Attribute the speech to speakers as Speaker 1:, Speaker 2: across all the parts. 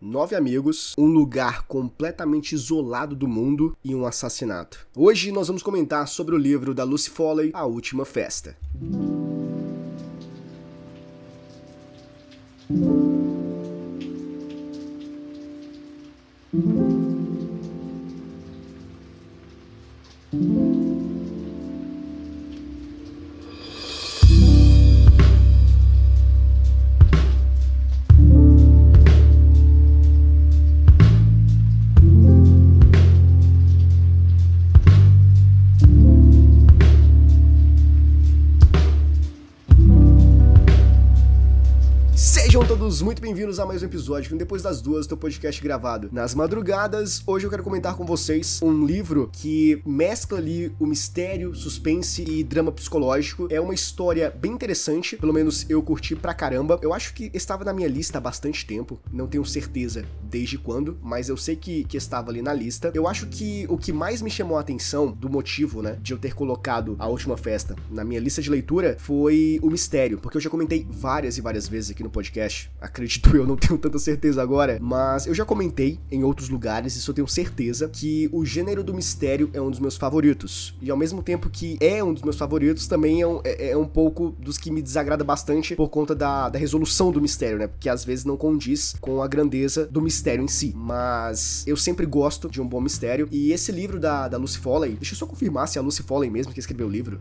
Speaker 1: nove amigos, um lugar completamente isolado do mundo e um assassinato. Hoje nós vamos comentar sobre o livro da Lucy Foley, A Última Festa. Todos muito bem-vindos a mais um episódio Depois das Duas, teu podcast gravado nas madrugadas. Hoje eu quero comentar com vocês um livro que mescla ali o mistério, suspense e drama psicológico. É uma história bem interessante, pelo menos eu curti pra caramba. Eu acho que estava na minha lista há bastante tempo, não tenho certeza desde quando, mas eu sei que, que estava ali na lista. Eu acho que o que mais me chamou a atenção do motivo, né, de eu ter colocado a última festa na minha lista de leitura foi o mistério, porque eu já comentei várias e várias vezes aqui no podcast acredito eu, não tenho tanta certeza agora, mas eu já comentei em outros lugares, isso eu tenho certeza, que o gênero do mistério é um dos meus favoritos. E ao mesmo tempo que é um dos meus favoritos, também é um, é, é um pouco dos que me desagrada bastante por conta da, da resolução do mistério, né? Porque às vezes não condiz com a grandeza do mistério em si. Mas eu sempre gosto de um bom mistério. E esse livro da, da Lucy Foley, deixa eu só confirmar se é a Lucy Foley mesmo que escreveu o livro.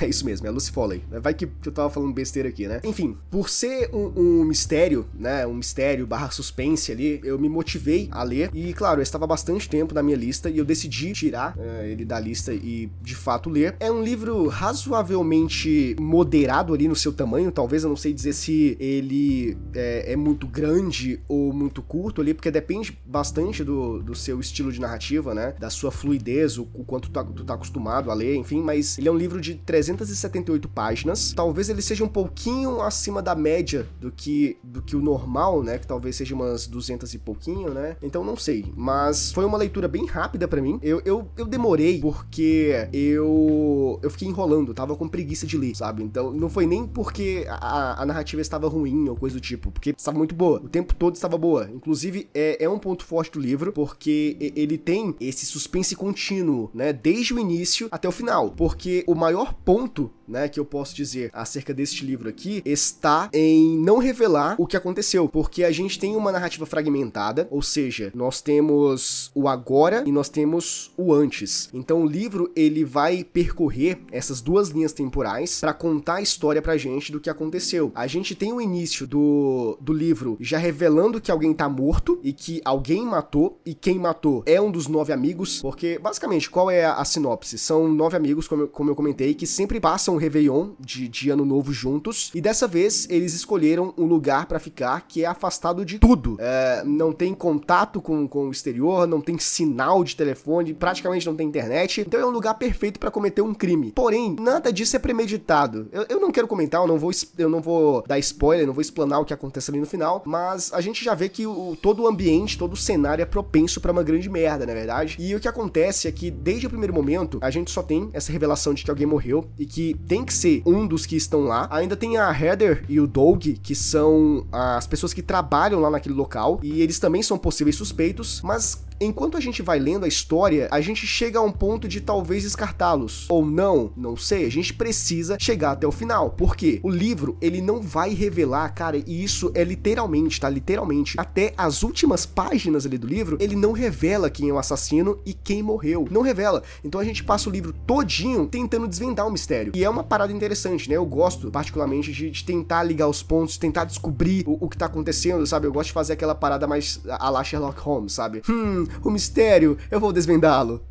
Speaker 1: É isso mesmo, é Lucy Foley. Vai que eu tava falando besteira aqui, né? Enfim, por ser um, um mistério, né? Um mistério barra suspense ali, eu me motivei a ler. E, claro, eu estava bastante tempo na minha lista e eu decidi tirar uh, ele da lista e, de fato, ler. É um livro razoavelmente moderado ali no seu tamanho. Talvez eu não sei dizer se ele é, é muito grande ou muito curto ali, porque depende bastante do, do seu estilo de narrativa, né? Da sua fluidez, o, o quanto tu tá, tu tá acostumado a ler, enfim. Mas ele é um livro de 300 378 páginas. Talvez ele seja um pouquinho acima da média do que do que o normal, né? Que talvez seja umas 200 e pouquinho, né? Então não sei. Mas foi uma leitura bem rápida para mim. Eu, eu, eu demorei porque eu eu fiquei enrolando, tava com preguiça de ler, sabe? Então não foi nem porque a, a narrativa estava ruim ou coisa do tipo, porque estava muito boa. O tempo todo estava boa. Inclusive é, é um ponto forte do livro, porque ele tem esse suspense contínuo, né? Desde o início até o final. Porque o maior ponto ponto, né, que eu posso dizer acerca deste livro aqui está em não revelar o que aconteceu, porque a gente tem uma narrativa fragmentada, ou seja, nós temos o agora e nós temos o antes. Então o livro ele vai percorrer essas duas linhas temporais para contar a história pra gente do que aconteceu. A gente tem o início do, do livro já revelando que alguém tá morto e que alguém matou e quem matou é um dos nove amigos, porque basicamente qual é a, a sinopse? São nove amigos, como eu, como eu comentei, que sempre sempre o Réveillon de, de Ano Novo juntos. E dessa vez eles escolheram um lugar para ficar que é afastado de tudo. É, não tem contato com, com o exterior, não tem sinal de telefone, praticamente não tem internet. Então é um lugar perfeito para cometer um crime. Porém, nada disso é premeditado. Eu, eu não quero comentar, eu não vou, eu não vou dar spoiler, não vou explanar o que acontece ali no final. Mas a gente já vê que o, todo o ambiente, todo o cenário é propenso para uma grande merda, na é verdade. E o que acontece é que desde o primeiro momento a gente só tem essa revelação de que alguém morreu e que tem que ser um dos que estão lá. Ainda tem a Heather e o Doug, que são as pessoas que trabalham lá naquele local, e eles também são possíveis suspeitos, mas enquanto a gente vai lendo a história, a gente chega a um ponto de talvez descartá-los. Ou não, não sei. A gente precisa chegar até o final. Porque o livro, ele não vai revelar, cara, e isso é literalmente, tá? Literalmente. Até as últimas páginas ali do livro, ele não revela quem é o assassino e quem morreu. Não revela. Então a gente passa o livro todinho tentando desvendar o mistério. E é uma parada interessante, né? Eu gosto, particularmente, de, de tentar ligar os pontos, tentar descobrir o, o, que tá acontecendo, sabe? Eu gosto de fazer aquela parada mais a la Sherlock Holmes, sabe? Hum, o mistério, eu vou desvendá-lo.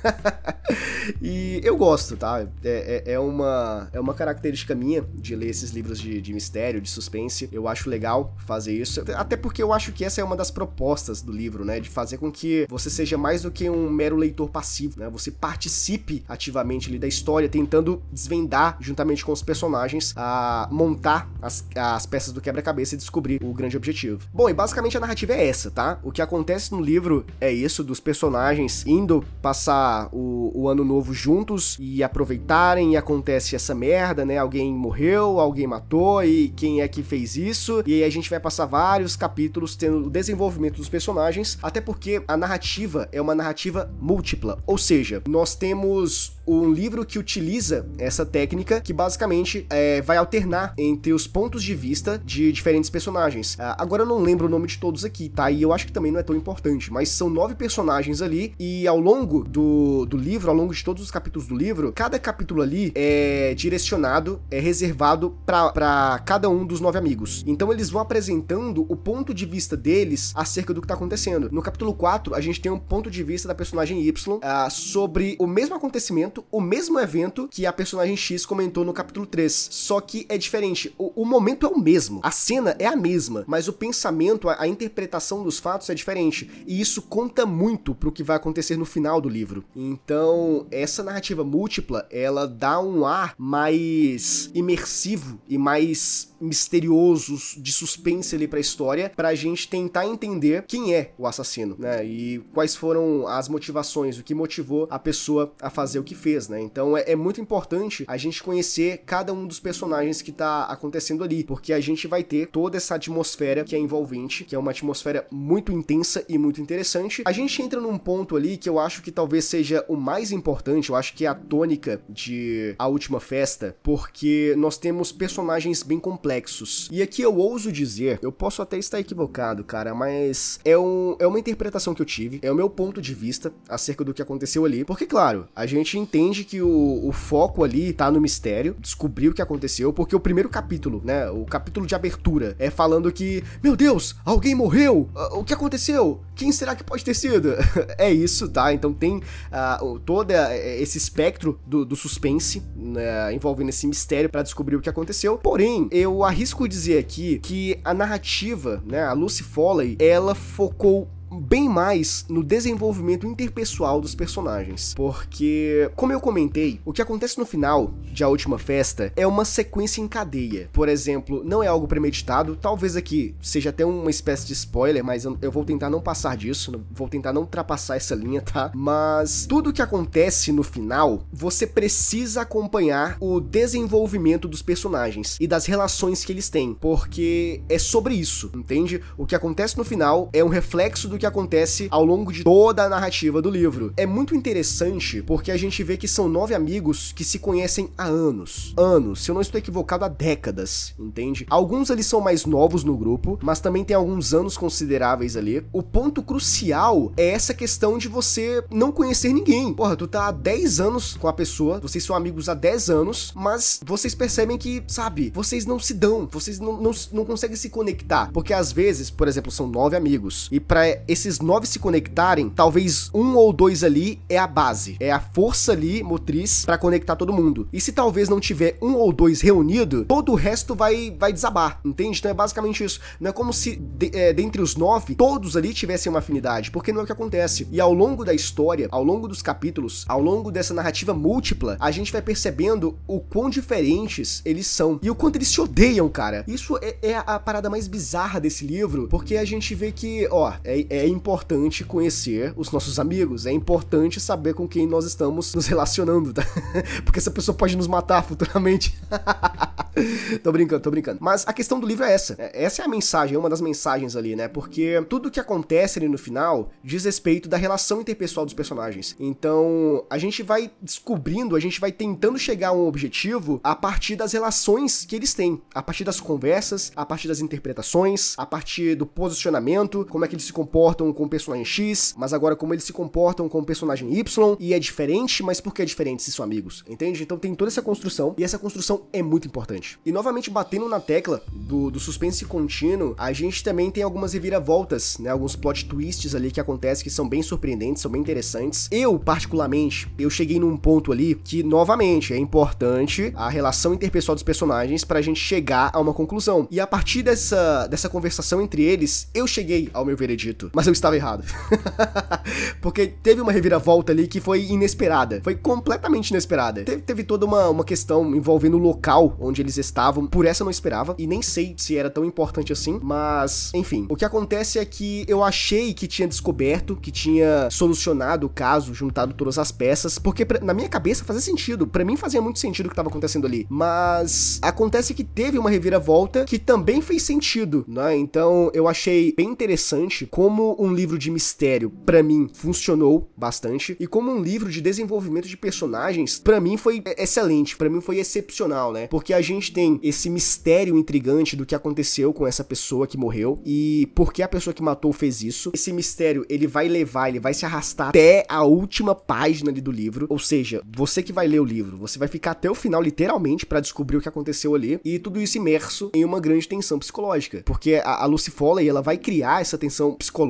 Speaker 1: e eu gosto, tá? É, é, é, uma, é uma característica minha de ler esses livros de, de mistério, de suspense. Eu acho legal fazer isso. Até porque eu acho que essa é uma das propostas do livro, né? De fazer com que você seja mais do que um mero leitor passivo, né? Você participe ativamente ali da história, tentando desvendar, juntamente com os personagens, a montar as, as peças do quebra-cabeça e descobrir o grande objetivo. Bom, e basicamente a narrativa é essa, tá? O que acontece no livro é isso, dos personagens indo passar passar o, o ano novo juntos e aproveitarem e acontece essa merda, né? Alguém morreu, alguém matou e quem é que fez isso? E aí a gente vai passar vários capítulos tendo o desenvolvimento dos personagens, até porque a narrativa é uma narrativa múltipla, ou seja, nós temos um livro que utiliza essa técnica que basicamente é, vai alternar entre os pontos de vista de diferentes personagens. Ah, agora eu não lembro o nome de todos aqui, tá? E eu acho que também não é tão importante, mas são nove personagens ali e ao longo do, do livro, ao longo de todos os capítulos do livro, cada capítulo ali é direcionado, é reservado para cada um dos nove amigos. Então eles vão apresentando o ponto de vista deles acerca do que tá acontecendo. No capítulo 4, a gente tem um ponto de vista da personagem Y uh, sobre o mesmo acontecimento, o mesmo evento que a personagem X comentou no capítulo 3. Só que é diferente. O, o momento é o mesmo, a cena é a mesma, mas o pensamento, a, a interpretação dos fatos é diferente. E isso conta muito pro que vai acontecer no final do livro. Então, essa narrativa múltipla, ela dá um ar mais imersivo e mais misteriosos de suspense ali para a história, para a gente tentar entender quem é o assassino, né? E quais foram as motivações, o que motivou a pessoa a fazer o que fez, né? Então é, é muito importante a gente conhecer cada um dos personagens que tá acontecendo ali, porque a gente vai ter toda essa atmosfera que é envolvente, que é uma atmosfera muito intensa e muito interessante. A gente entra num ponto ali que eu acho que talvez seja o mais importante, eu acho que é a tônica de A Última Festa, porque nós temos personagens bem complexos complexos. E aqui eu ouso dizer, eu posso até estar equivocado, cara, mas é, um, é uma interpretação que eu tive, é o meu ponto de vista acerca do que aconteceu ali. Porque, claro, a gente entende que o, o foco ali tá no mistério, descobrir o que aconteceu, porque o primeiro capítulo, né, o capítulo de abertura, é falando que, meu Deus, alguém morreu, ah, o que aconteceu? Quem será que pode ter sido? é isso, tá? Então tem uh, todo esse espectro do, do suspense né, envolvendo esse mistério para descobrir o que aconteceu. Porém, eu arrisco dizer aqui que a narrativa, né, a Lucy Foley, ela focou bem mais no desenvolvimento interpessoal dos personagens. Porque, como eu comentei, o que acontece no final de A Última Festa é uma sequência em cadeia. Por exemplo, não é algo premeditado, talvez aqui seja até uma espécie de spoiler, mas eu, vou tentar não passar disso, vou tentar não ultrapassar essa linha, tá? Mas tudo que acontece no final, você precisa acompanhar o desenvolvimento dos personagens e das relações que eles têm, porque é sobre isso, entende? O que acontece no final é um reflexo do que acontece ao longo de toda a narrativa do livro. É muito interessante porque a gente vê que são nove amigos que se conhecem há anos. Anos, se eu não estou equivocado, há décadas, entende? Alguns ali são mais novos no grupo, mas também tem alguns anos consideráveis ali. O ponto crucial é essa questão de você não conhecer ninguém. Porra, tu tá há 10 anos com a pessoa, vocês são amigos há 10 anos, mas vocês percebem que, sabe, vocês não se dão, vocês não, não, não conseguem se conectar. Porque às vezes, por exemplo, são nove amigos, e para esses nove se conectarem, talvez um ou dois ali é a base, é a força ali motriz para conectar todo mundo. E se talvez não tiver um ou dois reunido, todo o resto vai vai desabar, entende? Então é basicamente isso. Não é como se de, é, dentre os nove todos ali tivessem uma afinidade, porque não é o que acontece. E ao longo da história, ao longo dos capítulos, ao longo dessa narrativa múltipla, a gente vai percebendo o quão diferentes eles são e o quanto eles se odeiam, cara. Isso é, é a parada mais bizarra desse livro, porque a gente vê que, ó, é, é é importante conhecer os nossos amigos, é importante saber com quem nós estamos nos relacionando, tá? Porque essa pessoa pode nos matar futuramente. tô brincando, tô brincando. Mas a questão do livro é essa. É, essa é a mensagem, é uma das mensagens ali, né? Porque tudo que acontece ali no final diz respeito da relação interpessoal dos personagens. Então, a gente vai descobrindo, a gente vai tentando chegar a um objetivo a partir das relações que eles têm, a partir das conversas, a partir das interpretações, a partir do posicionamento, como é que eles se comportam comportam com o personagem X, mas agora como eles se comportam com o personagem Y, e é diferente, mas por que é diferente se são amigos? Entende? Então tem toda essa construção, e essa construção é muito importante. E novamente batendo na tecla do, do suspense contínuo, a gente também tem algumas reviravoltas, né? Alguns plot twists ali que acontecem que são bem surpreendentes, são bem interessantes. Eu, particularmente, eu cheguei num ponto ali que, novamente, é importante a relação interpessoal dos personagens pra gente chegar a uma conclusão. E a partir dessa, dessa conversação entre eles, eu cheguei ao meu veredito mas eu estava errado. Porque teve uma reviravolta ali que foi inesperada. Foi completamente inesperada. Teve, teve toda uma, uma questão envolvendo o local onde eles estavam. Por essa eu não esperava e nem sei se era tão importante assim, mas enfim. O que acontece é que eu achei que tinha descoberto, que tinha solucionado o caso, juntado todas as peças, porque pra, na minha cabeça fazia sentido. Para mim fazia muito sentido o que estava acontecendo ali. Mas acontece que teve uma reviravolta que também fez sentido, né? Então eu achei bem interessante como um livro de mistério para mim funcionou bastante e como um livro de desenvolvimento de personagens para mim foi excelente, para mim foi excepcional, né? Porque a gente tem esse mistério intrigante do que aconteceu com essa pessoa que morreu e por que a pessoa que matou fez isso. Esse mistério, ele vai levar, ele vai se arrastar até a última página ali do livro, ou seja, você que vai ler o livro, você vai ficar até o final literalmente para descobrir o que aconteceu ali e tudo isso imerso em uma grande tensão psicológica, porque a, a Lucy Foley, ela vai criar essa tensão psicológica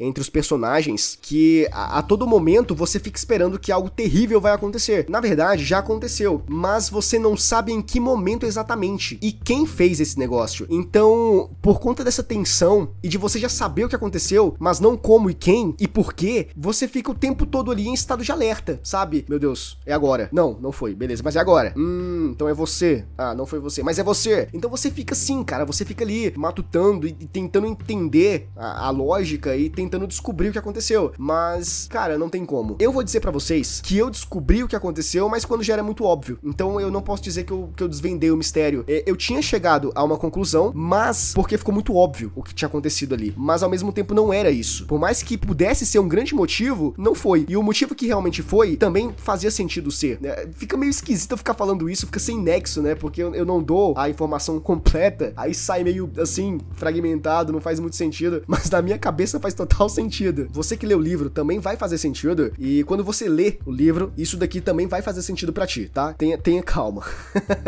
Speaker 1: entre os personagens que a, a todo momento você fica esperando que algo terrível vai acontecer. Na verdade, já aconteceu, mas você não sabe em que momento exatamente e quem fez esse negócio. Então, por conta dessa tensão e de você já saber o que aconteceu, mas não como e quem e por quê, você fica o tempo todo ali em estado de alerta, sabe? Meu Deus, é agora. Não, não foi, beleza, mas é agora. Hum, então é você. Ah, não foi você, mas é você. Então você fica assim, cara, você fica ali matutando e tentando entender a, a lógica e tentando descobrir o que aconteceu. Mas, cara, não tem como. Eu vou dizer para vocês que eu descobri o que aconteceu, mas quando já era muito óbvio. Então eu não posso dizer que eu, que eu desvendei o mistério. É, eu tinha chegado a uma conclusão, mas porque ficou muito óbvio o que tinha acontecido ali. Mas ao mesmo tempo não era isso. Por mais que pudesse ser um grande motivo, não foi. E o motivo que realmente foi também fazia sentido ser. Né? Fica meio esquisito ficar falando isso, fica sem nexo, né? Porque eu, eu não dou a informação completa, aí sai meio assim, fragmentado, não faz muito sentido. Mas na minha cabeça faz total sentido. Você que lê o livro também vai fazer sentido. E quando você lê o livro, isso daqui também vai fazer sentido para ti, tá? Tenha, tenha calma.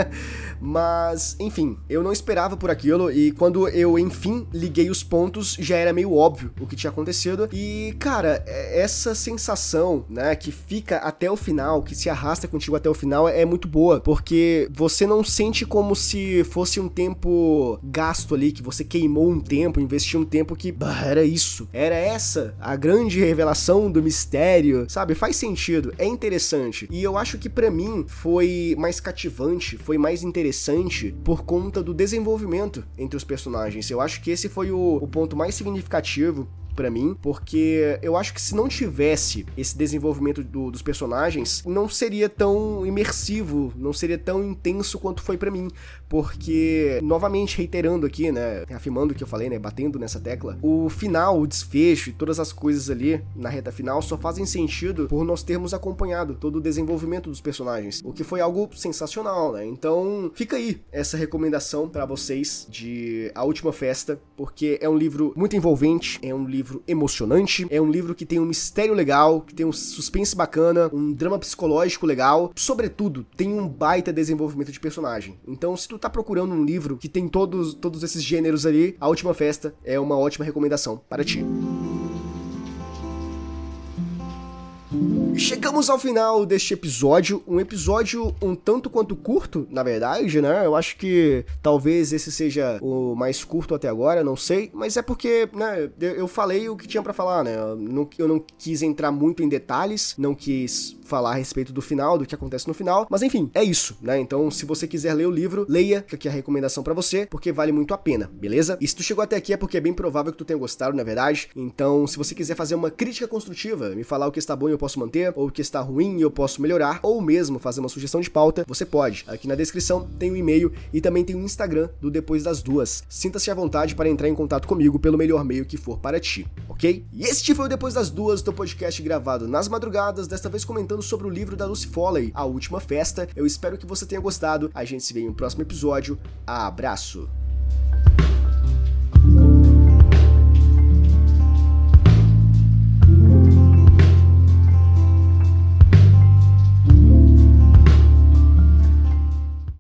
Speaker 1: Mas, enfim, eu não esperava por aquilo e quando eu enfim liguei os pontos, já era meio óbvio o que tinha acontecido. E, cara, é, essa sensação, né, que fica até o final, que se arrasta contigo até o final, é muito boa, porque você não sente como se fosse um tempo gasto ali, que você queimou um tempo, investiu um tempo que bah, era isso, era essa a grande revelação do mistério, sabe? Faz sentido, é interessante. E eu acho que para mim foi mais cativante, foi mais interessante por conta do desenvolvimento entre os personagens. Eu acho que esse foi o, o ponto mais significativo para mim, porque eu acho que se não tivesse esse desenvolvimento do, dos personagens, não seria tão imersivo, não seria tão intenso quanto foi para mim, porque novamente reiterando aqui, né, afirmando o que eu falei, né, batendo nessa tecla, o final, o desfecho e todas as coisas ali na reta final só fazem sentido por nós termos acompanhado todo o desenvolvimento dos personagens, o que foi algo sensacional, né? Então, fica aí essa recomendação para vocês de A Última Festa, porque é um livro muito envolvente, é um livro livro emocionante, é um livro que tem um mistério legal, que tem um suspense bacana, um drama psicológico legal, sobretudo, tem um baita desenvolvimento de personagem. Então, se tu tá procurando um livro que tem todos, todos esses gêneros ali, A Última Festa é uma ótima recomendação para ti. Chegamos ao final deste episódio, um episódio um tanto quanto curto, na verdade, né? Eu acho que talvez esse seja o mais curto até agora, não sei, mas é porque, né, eu falei o que tinha para falar, né? Eu não, eu não quis entrar muito em detalhes, não quis falar a respeito do final, do que acontece no final, mas enfim, é isso, né? Então, se você quiser ler o livro, leia, que aqui é a recomendação para você, porque vale muito a pena, beleza? E se tu chegou até aqui é porque é bem provável que tu tenha gostado, na verdade. Então, se você quiser fazer uma crítica construtiva, me falar o que está bom e eu posso manter, ou o que está ruim e eu posso melhorar, ou mesmo fazer uma sugestão de pauta, você pode. Aqui na descrição tem o um e-mail e também tem o um Instagram do Depois das Duas. Sinta-se à vontade para entrar em contato comigo pelo melhor meio que for para ti, ok? E este foi o Depois das Duas, do podcast gravado nas madrugadas, desta vez comentando sobre o livro da Lucy Foley, A Última Festa. Eu espero que você tenha gostado. A gente se vê em um próximo episódio. Abraço!